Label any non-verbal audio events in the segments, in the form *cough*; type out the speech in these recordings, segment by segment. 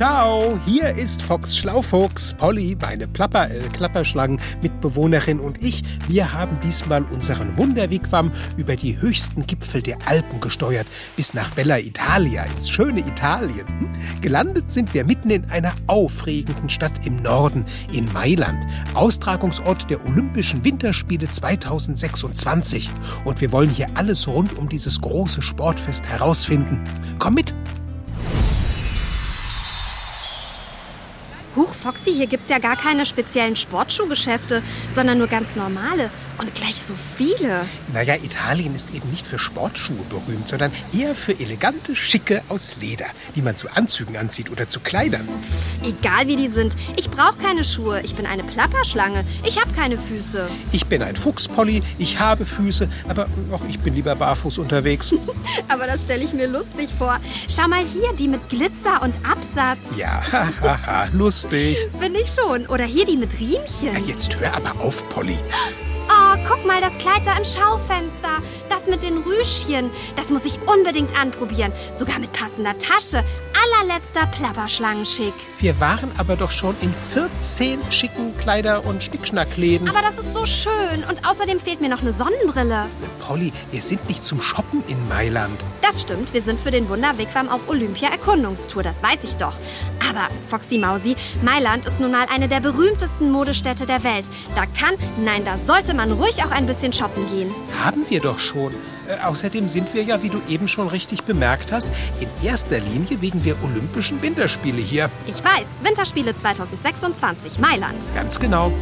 Ciao, hier ist Fox Schlaufuchs, Polly, meine Plapper, äh, Klapperschlangen, Mitbewohnerin und ich. Wir haben diesmal unseren Wunderwigwam über die höchsten Gipfel der Alpen gesteuert, bis nach Bella Italia, ins schöne Italien. Hm? Gelandet sind wir mitten in einer aufregenden Stadt im Norden, in Mailand, Austragungsort der Olympischen Winterspiele 2026. Und wir wollen hier alles rund um dieses große Sportfest herausfinden. Komm mit! Foxy, hier gibt's ja gar keine speziellen Sportschuhgeschäfte, sondern nur ganz normale. Und gleich so viele. Naja, Italien ist eben nicht für Sportschuhe berühmt, sondern eher für elegante, schicke aus Leder, die man zu Anzügen anzieht oder zu Kleidern. Egal wie die sind. Ich brauche keine Schuhe. Ich bin eine Plapperschlange. Ich habe keine Füße. Ich bin ein Fuchspolly, ich habe Füße, aber auch ich bin lieber barfuß unterwegs. *laughs* Aber das stelle ich mir lustig vor. Schau mal hier, die mit Glitzer und Absatz. Ja, lustig. Finde ich schon. Oder hier die mit Riemchen. Na, Jetzt hör aber auf, Polly. *gasps* Oh, guck mal, das Kleid da im Schaufenster. Mit den Rüschchen. Das muss ich unbedingt anprobieren. Sogar mit passender Tasche. Allerletzter Plapperschlangenschick. Wir waren aber doch schon in 14 schicken Kleider- und Schnickschnackläden. Aber das ist so schön. Und außerdem fehlt mir noch eine Sonnenbrille. Polly, wir sind nicht zum Shoppen in Mailand. Das stimmt, wir sind für den Wunderwegwam auf Olympia-Erkundungstour, das weiß ich doch. Aber, Foxy Mausi, Mailand ist nun mal eine der berühmtesten Modestädte der Welt. Da kann, nein, da sollte man ruhig auch ein bisschen shoppen gehen. Haben wir doch schon. Äh, außerdem sind wir ja, wie du eben schon richtig bemerkt hast, in erster Linie wegen der Olympischen Winterspiele hier. Ich weiß, Winterspiele 2026, Mailand. Ganz genau.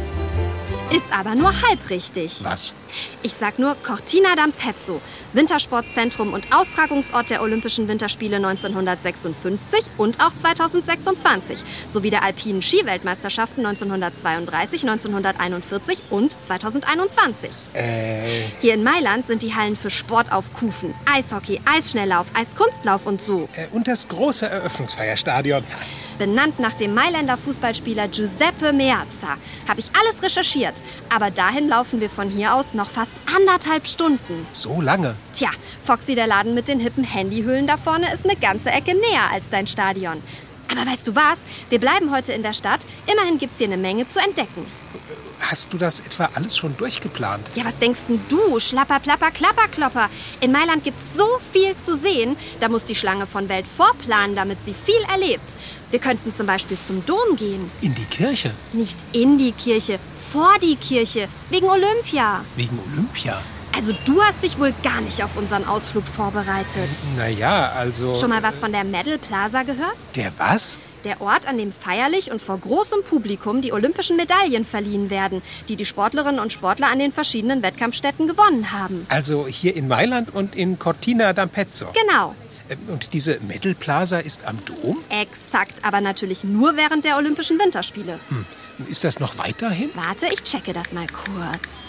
Ist aber nur halb richtig. Was? Ich sag nur Cortina d'Ampezzo, Wintersportzentrum und Austragungsort der Olympischen Winterspiele 1956 und auch 2026, sowie der alpinen Skiweltmeisterschaften 1932, 1941 und 2021. Äh, Hier in Mailand sind die Hallen für Sport auf Kufen, Eishockey, Eisschnelllauf, Eiskunstlauf und so. äh, und das große Eröffnungsfeierstadion. Benannt nach dem Mailänder Fußballspieler Giuseppe Meazza. Habe ich alles recherchiert. Aber dahin laufen wir von hier aus noch fast anderthalb Stunden. So lange. Tja, Foxy, der Laden mit den hippen Handyhüllen da vorne, ist eine ganze Ecke näher als dein Stadion. Aber weißt du was? Wir bleiben heute in der Stadt. Immerhin gibt's hier eine Menge zu entdecken. Hast du das etwa alles schon durchgeplant? Ja, was denkst denn du? Schlapper, plapper, klapper, klopper. In Mailand gibt's so viel zu sehen. Da muss die Schlange von Welt vorplanen, damit sie viel erlebt. Wir könnten zum Beispiel zum Dom gehen. In die Kirche? Nicht in die Kirche, vor die Kirche. Wegen Olympia. Wegen Olympia? Also du hast dich wohl gar nicht auf unseren Ausflug vorbereitet. Naja, also. Schon mal was von der Medal Plaza gehört? Der was? Der Ort, an dem feierlich und vor großem Publikum die olympischen Medaillen verliehen werden, die die Sportlerinnen und Sportler an den verschiedenen Wettkampfstätten gewonnen haben. Also hier in Mailand und in Cortina d'Ampezzo. Genau. Ähm, Und diese Medal Plaza ist am Dom? Exakt, aber natürlich nur während der Olympischen Winterspiele. Ist das noch weiterhin? Warte, ich checke das mal kurz.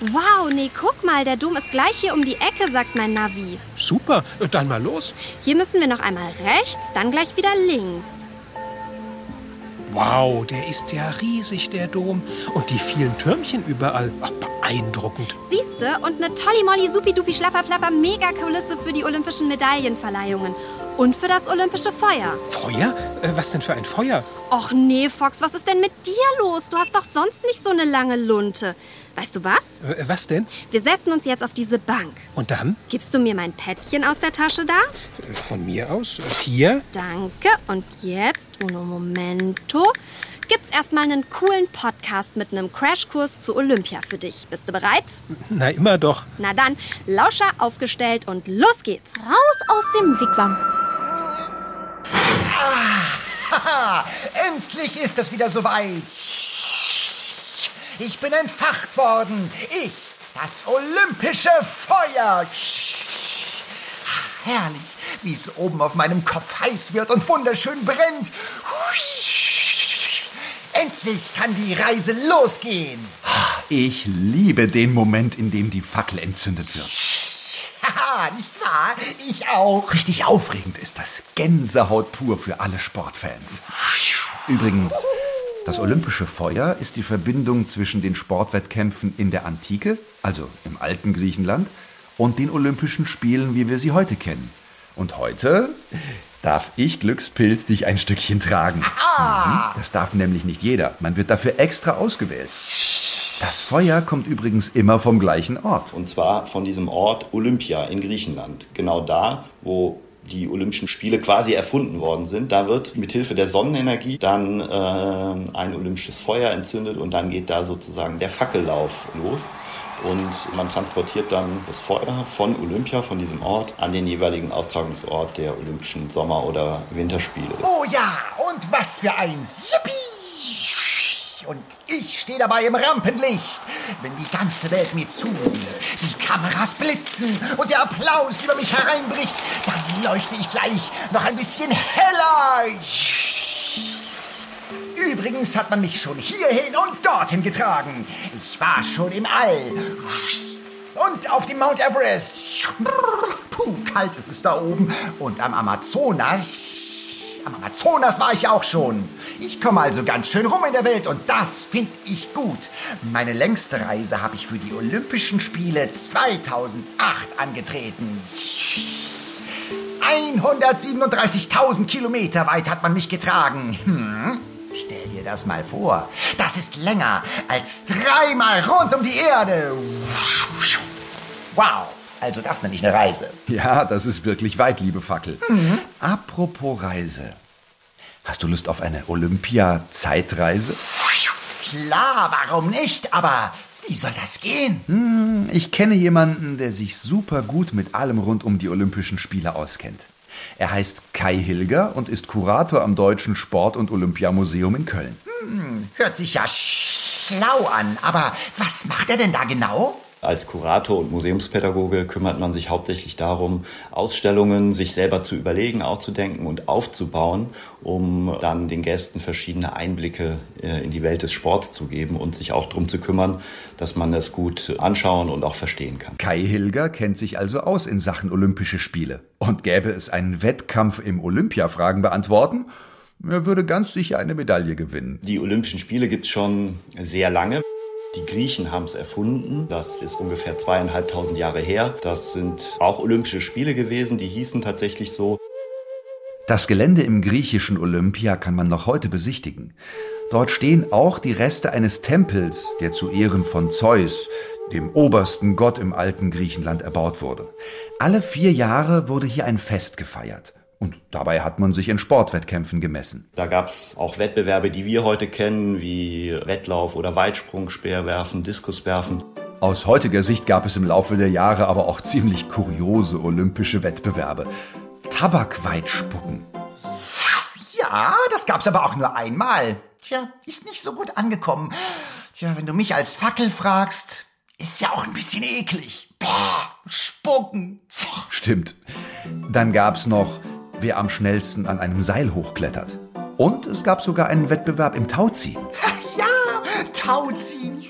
Wow, nee, guck mal, der Dom ist gleich hier um die Ecke, sagt mein Navi. Super, dann mal los. Hier müssen wir noch einmal rechts, dann gleich wieder links. Wow, der ist ja riesig, der Dom. Und die vielen Türmchen überall. Ach, beeindruckend. Siehste, und eine tolli molli supi-dupi schlapper-plapper Megakulisse für die olympischen Medaillenverleihungen. Und für das olympische Feuer. Feuer? Äh, was denn für ein Feuer? Och nee, Fox, was ist denn mit dir los? Du hast doch sonst nicht so eine lange Lunte. Weißt du was? Äh, was denn? Wir setzen uns jetzt auf diese Bank. Und dann? Gibst du mir mein Päckchen aus der Tasche da? Von mir aus? Hier? Danke. Und jetzt, uno momento, gibt's erstmal einen coolen Podcast mit einem Crashkurs zu Olympia für dich. Bist du bereit? Na, immer doch. Na dann, Lauscher aufgestellt und los geht's. Raus aus dem Wigwam. Haha, *laughs* endlich ist es wieder soweit. Ich bin entfacht worden. Ich, das olympische Feuer. Herrlich, wie es oben auf meinem Kopf heiß wird und wunderschön brennt. Endlich kann die Reise losgehen. Ich liebe den Moment, in dem die Fackel entzündet wird. Haha, nicht wahr? Ich auch. Richtig aufregend ist das. Gänsehaut pur für alle Sportfans. Übrigens, das olympische Feuer ist die Verbindung zwischen den Sportwettkämpfen in der Antike, also im alten Griechenland, und den Olympischen Spielen, wie wir sie heute kennen. Und heute darf ich Glückspilz dich ein Stückchen tragen. Mhm. Das darf nämlich nicht jeder. Man wird dafür extra ausgewählt. Das Feuer kommt übrigens immer vom gleichen Ort. Und zwar von diesem Ort Olympia in Griechenland. Genau da, wo die Olympischen Spiele quasi erfunden worden sind. Da wird mit Hilfe der Sonnenenergie dann äh, ein olympisches Feuer entzündet und dann geht da sozusagen der Fackellauf los. Und man transportiert dann das Feuer von Olympia, von diesem Ort, an den jeweiligen Austragungsort der Olympischen Sommer- oder Winterspiele. Oh ja, und was für eins. Yippie! Und ich stehe dabei im Rampenlicht, wenn die ganze Welt mir zusieht, die Kameras blitzen und der Applaus über mich hereinbricht, leuchte ich gleich noch ein bisschen heller. Übrigens hat man mich schon hierhin und dorthin getragen. Ich war schon im All. Und auf dem Mount Everest. Puh, kalt ist es da oben. Und am Amazonas. Am Amazonas war ich auch schon. Ich komme also ganz schön rum in der Welt und das finde ich gut. Meine längste Reise habe ich für die Olympischen Spiele 2008 angetreten. 137.000 Kilometer weit hat man mich getragen. Hm? Stell dir das mal vor. Das ist länger als dreimal rund um die Erde. Wow. Also das nenne ich eine Reise. Ja, das ist wirklich weit, liebe Fackel. Apropos Reise. Hast du Lust auf eine Olympia-Zeitreise? Klar, warum nicht? Aber wie soll das gehen? Ich kenne jemanden, der sich super gut mit allem rund um die Olympischen Spiele auskennt. Er heißt Kai Hilger und ist Kurator am Deutschen Sport- und Olympiamuseum in Köln. Hört sich ja schlau an, aber was macht er denn da genau? Als Kurator und Museumspädagoge kümmert man sich hauptsächlich darum, Ausstellungen sich selber zu überlegen, auszudenken und aufzubauen, um dann den Gästen verschiedene Einblicke äh, in die Welt des Sports zu geben und sich auch darum zu kümmern, dass man das gut anschauen und auch verstehen kann. Kai Hilger kennt sich also aus in Sachen Olympische Spiele. Und gäbe es einen Wettkampf im Olympia-Fragen beantworten, er würde ganz sicher eine Medaille gewinnen. Die Olympischen Spiele gibt's schon sehr lange. Die Griechen haben es erfunden. Das ist ungefähr zweieinhalbtausend Jahre her. Das sind auch Olympische Spiele gewesen. Die hießen tatsächlich so. Das Gelände im griechischen Olympia kann man noch heute besichtigen. Dort stehen auch die Reste eines Tempels, der zu Ehren von Zeus, dem obersten Gott im alten Griechenland, erbaut wurde. Alle vier Jahre wurde hier ein Fest gefeiert. Und dabei hat man sich in Sportwettkämpfen gemessen. Da gab's auch Wettbewerbe, die wir heute kennen, wie Wettlauf oder Weitsprung, Speerwerfen, Diskuswerfen. Aus heutiger Sicht gab es im Laufe der Jahre aber auch ziemlich kuriose olympische Wettbewerbe. Tabakweitspucken. Ja, das gab's aber auch nur einmal. Tja, ist nicht so gut angekommen. Tja, wenn du mich als Fackel fragst, ist ja auch ein bisschen eklig. Bäh, spucken. Stimmt. Dann gab's noch, wer am schnellsten an einem Seil hochklettert. Und es gab sogar einen Wettbewerb im Tauziehen. *laughs* Ja, Tauziehen.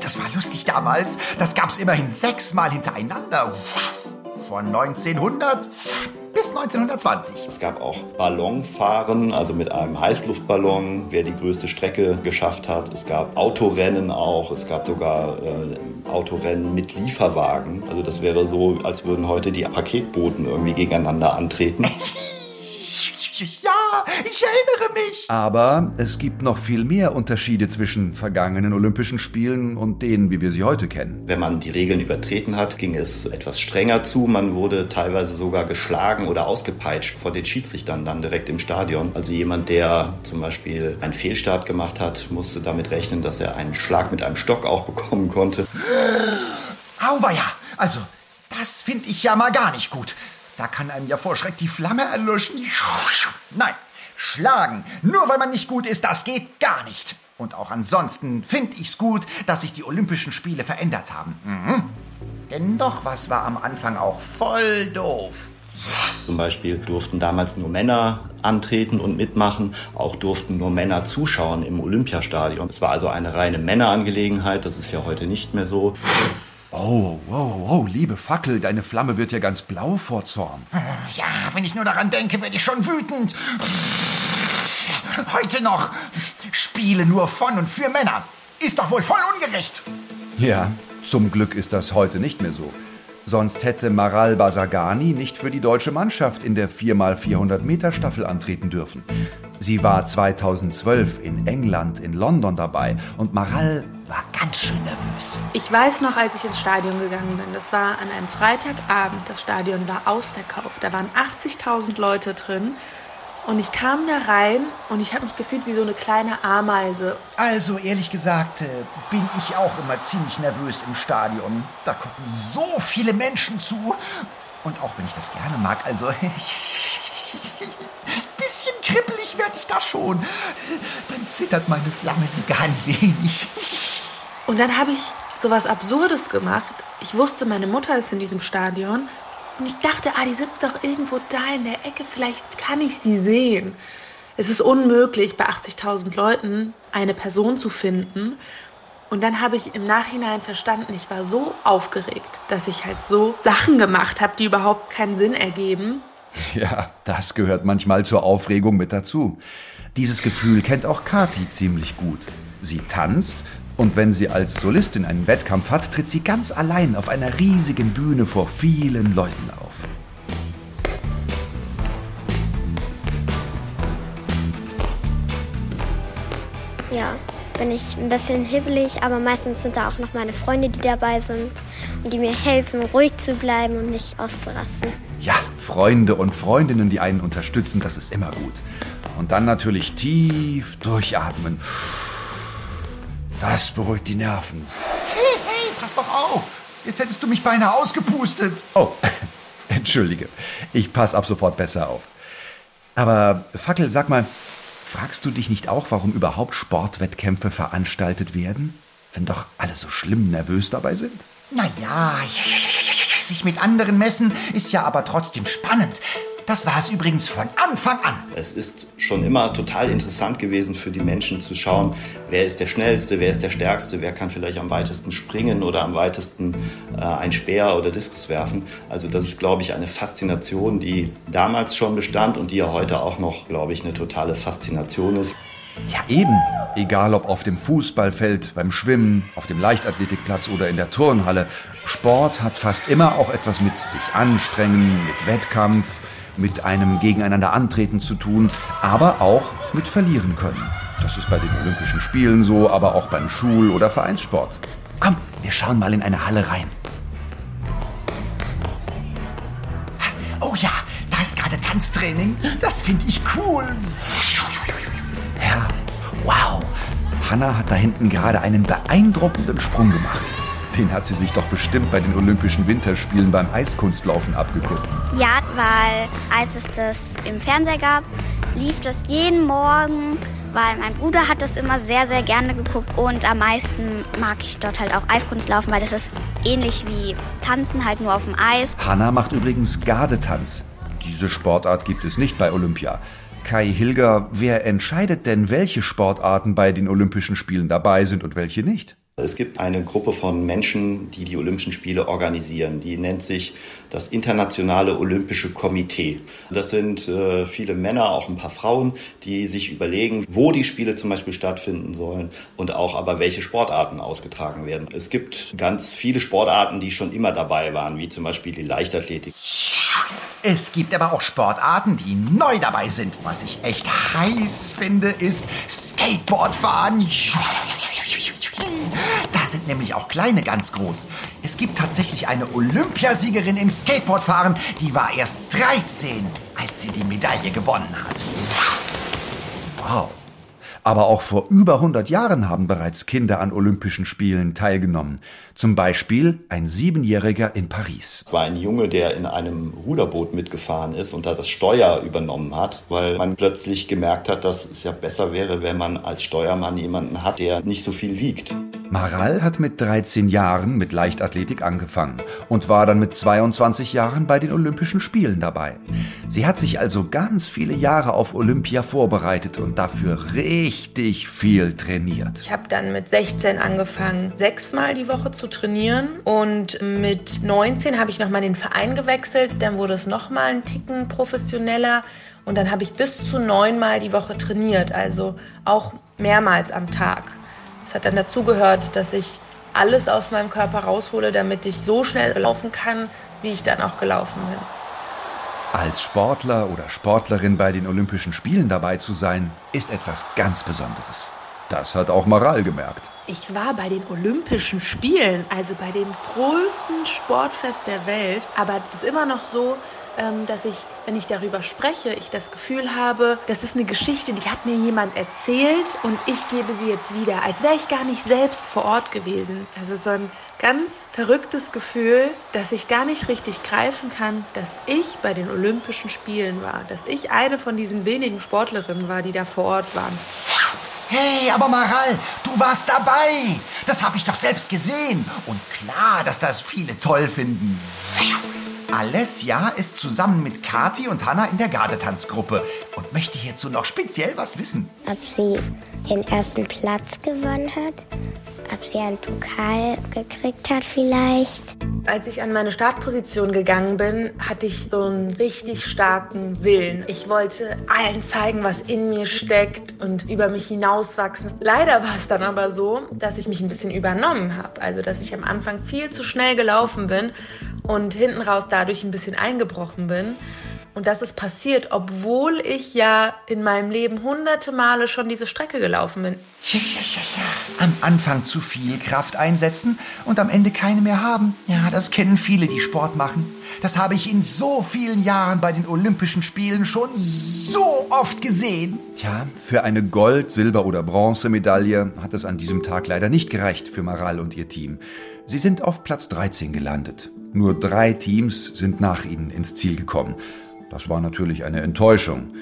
Das war lustig damals. Das gab's immerhin sechsmal hintereinander. Von 1900 bis 1920. Es gab auch Ballonfahren, also mit einem Heißluftballon, wer die größte Strecke geschafft hat. Es gab Autorennen auch. Es gab sogar äh, Autorennen mit Lieferwagen. Also das wäre so, als würden heute die Paketboten irgendwie gegeneinander antreten. *laughs* Ja, ich erinnere mich. Aber es gibt noch viel mehr Unterschiede zwischen vergangenen Olympischen Spielen und denen, wie wir sie heute kennen. Wenn man die Regeln übertreten hat, ging es etwas strenger zu. Man wurde teilweise sogar geschlagen oder ausgepeitscht von den Schiedsrichtern dann direkt im Stadion. Also jemand, der zum Beispiel einen Fehlstart gemacht hat, musste damit rechnen, dass er einen Schlag mit einem Stock auch bekommen konnte. Auweia, also, das finde ich ja mal gar nicht gut. Da kann einem ja vor Schreck die Flamme erlöschen. Nein, schlagen, nur weil man nicht gut ist, das geht gar nicht. Und auch ansonsten finde ich's gut, dass sich die Olympischen Spiele verändert haben. Mhm. Denn doch was war am Anfang auch voll doof. Zum Beispiel durften damals nur Männer antreten und mitmachen. Auch durften nur Männer zuschauen im Olympiastadion. Es war also eine reine Männerangelegenheit. Das ist ja heute nicht mehr so. Oh, oh, oh, liebe Fackel, deine Flamme wird ja ganz blau vor Zorn. *laughs* Ja, wenn ich nur daran denke, werde ich schon wütend. Heute noch. Spiele nur von und für Männer. Ist doch wohl voll ungerecht. Ja, zum Glück ist das heute nicht mehr so. Sonst hätte Maral Basagani nicht für die deutsche Mannschaft in der 4x400 Meter Staffel antreten dürfen. Sie war 2012 in England, in London dabei und Maral war ganz schön nervös. Ich weiß noch, als ich ins Stadion gegangen bin, das war an einem Freitagabend, das Stadion war ausverkauft, da waren 80.000 Leute drin und ich kam da rein und ich habe mich gefühlt wie so eine kleine Ameise. Also ehrlich gesagt äh, bin ich auch immer ziemlich nervös im Stadion. Da gucken so viele Menschen zu. Und auch wenn ich das gerne mag, also bisschen kribbelig werde ich da schon. Dann zittert meine Flamme sogar ein wenig. Und dann habe ich sowas Absurdes gemacht. Ich wusste, meine Mutter ist in diesem Stadion und ich dachte, ah, die sitzt doch irgendwo da in der Ecke, vielleicht kann ich sie sehen. Es ist unmöglich, bei 80.000 Leuten eine Person zu finden. Und dann habe ich im Nachhinein verstanden, ich war so aufgeregt, dass ich halt so Sachen gemacht habe, die überhaupt keinen Sinn ergeben. *laughs* Ja, das gehört manchmal zur Aufregung mit dazu. Dieses Gefühl kennt auch Kati ziemlich gut. Sie tanzt und wenn sie als Solistin einen Wettkampf hat, tritt sie ganz allein auf einer riesigen Bühne vor vielen Leuten auf. Ja, bin ich ein bisschen hibbelig, aber meistens sind da auch noch meine Freunde, die dabei sind und die mir helfen, ruhig zu bleiben und nicht auszurasten. Ja, Freunde und Freundinnen, die einen unterstützen, das ist immer gut. Und dann natürlich tief durchatmen. Das beruhigt die Nerven. Hey, hey, pass doch auf. Jetzt hättest du mich beinahe ausgepustet. Oh, *laughs* entschuldige. Ich pass ab sofort besser auf. Aber Fackel, sag mal, fragst du dich nicht auch, warum überhaupt Sportwettkämpfe veranstaltet werden? Wenn doch alle so schlimm nervös dabei sind? Naja, sich mit anderen messen ist ja aber trotzdem spannend. Das war es übrigens von Anfang an. Es ist schon immer total interessant gewesen für die Menschen zu schauen, wer ist der Schnellste, wer ist der Stärkste, wer kann vielleicht am weitesten springen oder am weitesten äh, ein Speer oder Diskus werfen. Also das ist, glaube ich, eine Faszination, die damals schon bestand und die ja heute auch noch, glaube ich, eine totale Faszination ist. Ja, eben. Egal ob auf dem Fußballfeld, beim Schwimmen, auf dem Leichtathletikplatz oder in der Turnhalle. Sport hat fast immer auch etwas mit sich anstrengen, mit Wettkampf, mit einem Gegeneinander antreten zu tun, aber auch mit verlieren können. Das ist bei den Olympischen Spielen so, aber auch beim Schul- oder Vereinssport. Komm, wir schauen mal in eine Halle rein. Oh ja, da ist gerade Tanztraining. Das finde ich cool. Ja, wow. Hanna hat da hinten gerade einen beeindruckenden Sprung gemacht. Den hat sie sich doch bestimmt bei den Olympischen Winterspielen beim Eiskunstlaufen abgeguckt. Ja, weil als es das im Fernseher gab, lief das jeden Morgen, weil mein Bruder hat das immer sehr, sehr gerne geguckt und am meisten mag ich dort halt auch Eiskunstlaufen, weil das ist ähnlich wie Tanzen, halt nur auf dem Eis. Hanna macht übrigens Gardetanz. Diese Sportart gibt es nicht bei Olympia. Kai Hilger, wer entscheidet denn, welche Sportarten bei den Olympischen Spielen dabei sind und welche nicht? Es gibt eine Gruppe von Menschen, die die Olympischen Spiele organisieren. Die nennt sich das Internationale Olympische Komitee. Das sind äh, viele Männer, auch ein paar Frauen, die sich überlegen, wo die Spiele zum Beispiel stattfinden sollen und auch aber welche Sportarten ausgetragen werden. Es gibt ganz viele Sportarten, die schon immer dabei waren, wie zum Beispiel die Leichtathletik. Es gibt aber auch Sportarten, die neu dabei sind. Was ich echt heiß finde, ist Skateboardfahren. Sind nämlich auch kleine ganz groß. Es gibt tatsächlich eine Olympiasiegerin im Skateboardfahren, die war erst 13, als sie die Medaille gewonnen hat. Wow. Aber auch vor über 100 Jahren haben bereits Kinder an Olympischen Spielen teilgenommen. Zum Beispiel ein Siebenjähriger in Paris. Es war ein Junge, der in einem Ruderboot mitgefahren ist und da das Steuer übernommen hat, weil man plötzlich gemerkt hat, dass es ja besser wäre, wenn man als Steuermann jemanden hat, der nicht so viel wiegt. Maral hat mit 13 Jahren mit Leichtathletik angefangen und war dann mit 22 Jahren bei den Olympischen Spielen dabei. Sie hat sich also ganz viele Jahre auf Olympia vorbereitet und dafür richtig viel trainiert. Ich habe dann mit 16 angefangen, sechsmal die Woche zu trainieren und mit 19 habe ich nochmal den Verein gewechselt. Dann wurde es nochmal einen Ticken professioneller und dann habe ich bis zu neunmal die Woche trainiert, also auch mehrmals am Tag. Es hat dann dazugehört, dass ich alles aus meinem Körper raushole, damit ich so schnell laufen kann, wie ich dann auch gelaufen bin. Als Sportler oder Sportlerin bei den Olympischen Spielen dabei zu sein, ist etwas ganz Besonderes. Das hat auch Maral gemerkt. Ich war bei den Olympischen Spielen, also bei dem größten Sportfest der Welt, aber es ist immer noch so, ähm, dass ich, wenn ich darüber spreche, ich das Gefühl habe, das ist eine Geschichte, die hat mir jemand erzählt und ich gebe sie jetzt wieder, als wäre ich gar nicht selbst vor Ort gewesen. Also so ein ganz verrücktes Gefühl, dass ich gar nicht richtig greifen kann, dass ich bei den Olympischen Spielen war, dass ich eine von diesen wenigen Sportlerinnen war, die da vor Ort waren. Hey, aber Maral, du warst dabei. Das habe ich doch selbst gesehen. Und klar, dass das viele toll finden. Alessia ist zusammen mit Kati und Hanna in der Gardetanzgruppe und möchte hierzu noch speziell was wissen. Ob sie den ersten Platz gewonnen hat, ob sie einen Pokal gekriegt hat vielleicht. Als ich an meine Startposition gegangen bin, hatte ich so einen richtig starken Willen. Ich wollte allen zeigen, was in mir steckt und über mich hinauswachsen. Leider war es dann aber so, dass ich mich ein bisschen übernommen habe. Also, dass ich am Anfang viel zu schnell gelaufen bin und hinten raus dadurch ein bisschen eingebrochen bin. Und das ist passiert, obwohl ich ja in meinem Leben hunderte Male schon diese Strecke gelaufen bin. Tja, tja, tja, tja. Am Anfang zu viel Kraft einsetzen und am Ende keine mehr haben. Ja, das kennen viele, die Sport machen. Das habe ich in so vielen Jahren bei den Olympischen Spielen schon so oft gesehen. Tja, für eine Gold-, Silber- oder Bronzemedaille hat es an diesem Tag leider nicht gereicht für Maral und ihr Team. Sie sind auf Platz 13 gelandet. Nur drei Teams sind nach ihnen ins Ziel gekommen. Das war natürlich eine Enttäuschung.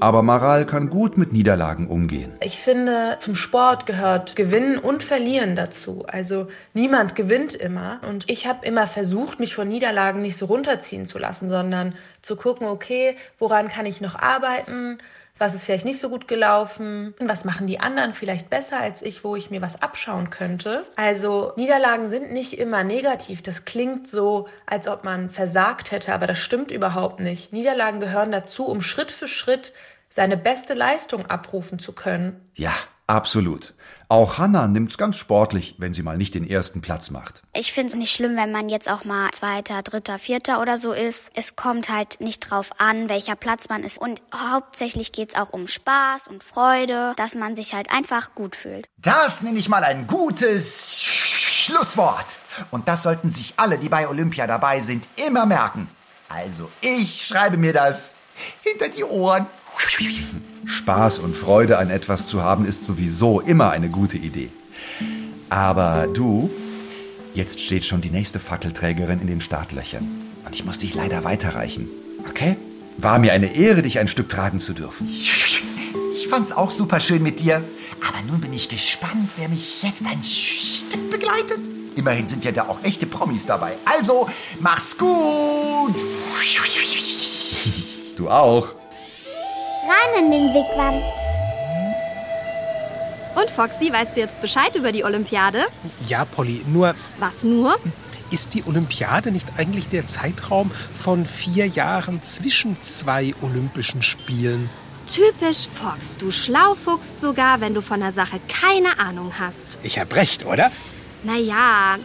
Aber Maral kann gut mit Niederlagen umgehen. Ich finde, zum Sport gehört Gewinnen und Verlieren dazu. Also niemand gewinnt immer. Und ich habe immer versucht, mich von Niederlagen nicht so runterziehen zu lassen, sondern zu gucken, okay, woran kann ich noch arbeiten? Was ist vielleicht nicht so gut gelaufen? Was machen die anderen vielleicht besser als ich, wo ich mir was abschauen könnte? Also Niederlagen sind nicht immer negativ. Das klingt so, als ob man versagt hätte, aber das stimmt überhaupt nicht. Niederlagen gehören dazu, um Schritt für Schritt seine beste Leistung abrufen zu können. Ja, absolut. Auch Hannah nimmt's ganz sportlich, wenn sie mal nicht den ersten Platz macht. Ich finde es nicht schlimm, wenn man jetzt auch mal Zweiter, Dritter, Vierter oder so ist. Es kommt halt nicht drauf an, welcher Platz man ist. Und hauptsächlich geht's auch um Spaß und Freude, dass man sich halt einfach gut fühlt. Das nenne ich mal ein gutes Schlusswort. Und das sollten sich alle, die bei Olympia dabei sind, immer merken. Also ich schreibe mir das hinter die Ohren. Spaß und Freude an etwas zu haben, ist sowieso immer eine gute Idee. Aber du, jetzt steht schon die nächste Fackelträgerin in den Startlöchern. Und ich muss dich leider weiterreichen. Okay? War mir eine Ehre, dich ein Stück tragen zu dürfen. Ich fand's auch super schön mit dir. Aber nun bin ich gespannt, wer mich jetzt ein Stück begleitet. Immerhin sind ja da auch echte Promis dabei. Also, mach's gut. Du auch. Rein in den Wigwam. Und Foxy, weißt du jetzt Bescheid über die Olympiade? Ja, Polly, nur Was nur? ist die Olympiade nicht eigentlich der Zeitraum von vier Jahren zwischen zwei Olympischen Spielen? Typisch Fox, du schlaufuchst sogar, wenn du von der Sache keine Ahnung hast. Ich hab recht, oder? Naja,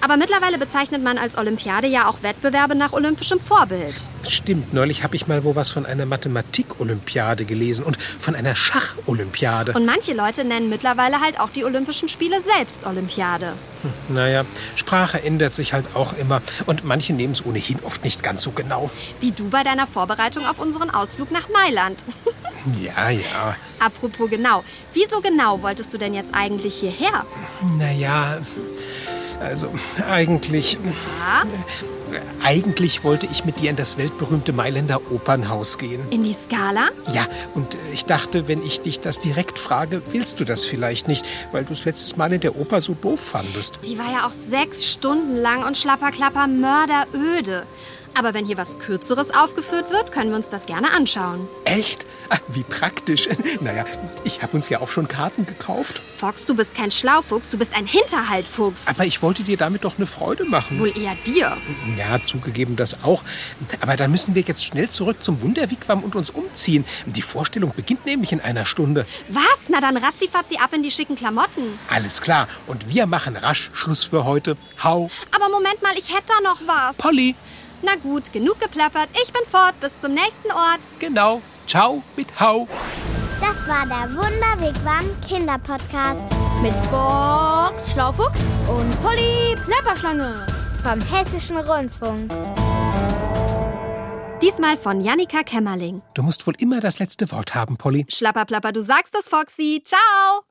aber mittlerweile bezeichnet man als Olympiade ja auch Wettbewerbe nach olympischem Vorbild. Stimmt, neulich habe ich mal wo was von einer Mathematik-Olympiade gelesen und von einer Schach-Olympiade. Und manche Leute nennen mittlerweile halt auch die Olympischen Spiele selbst Olympiade. Naja, Sprache ändert sich halt auch immer und manche nehmen es ohnehin oft nicht ganz so genau. Wie du bei deiner Vorbereitung auf unseren Ausflug nach Mailand. Ja, ja. Apropos genau, wieso genau wolltest du denn jetzt eigentlich hierher? Naja, also eigentlich. Ja? Eigentlich wollte ich mit dir in das weltberühmte Mailänder Opernhaus gehen. In die Skala? Ja, und äh, ich dachte, wenn ich dich das direkt frage, willst du das vielleicht nicht, weil du es letztes Mal in der Oper so doof fandest. Die war ja auch sechs Stunden lang und schlapperklapper mörderöde. Aber wenn hier was Kürzeres aufgeführt wird, können wir uns das gerne anschauen. Echt? Ah, Wie praktisch. *laughs* Naja, ich habe uns ja auch schon Karten gekauft. Fox, du bist kein Schlaufuchs, du bist ein Hinterhaltfuchs. Aber ich wollte dir damit doch eine Freude machen. Wohl eher dir. Ja, zugegeben das auch. Aber dann müssen wir jetzt schnell zurück zum Wunderwigwam und uns umziehen. Die Vorstellung beginnt nämlich in einer Stunde. Was? Na dann ratzifatzi ab in die schicken Klamotten. Alles klar. Und wir machen rasch Schluss für heute. Hau. Aber Moment mal, ich hätte da noch was. Polly. Na gut, genug geplappert. Ich bin fort. Bis zum nächsten Ort. Genau. Ciao mit Hau. Das war der Wunderwegwam Kinderpodcast Mit Box Schlaufuchs und Polly Plapperschlange. vom Hessischen Rundfunk. Diesmal von Jannika Kämmerling. Du musst wohl immer das letzte Wort haben, Polly. Schlapperplapper, du sagst es, Foxy. Ciao.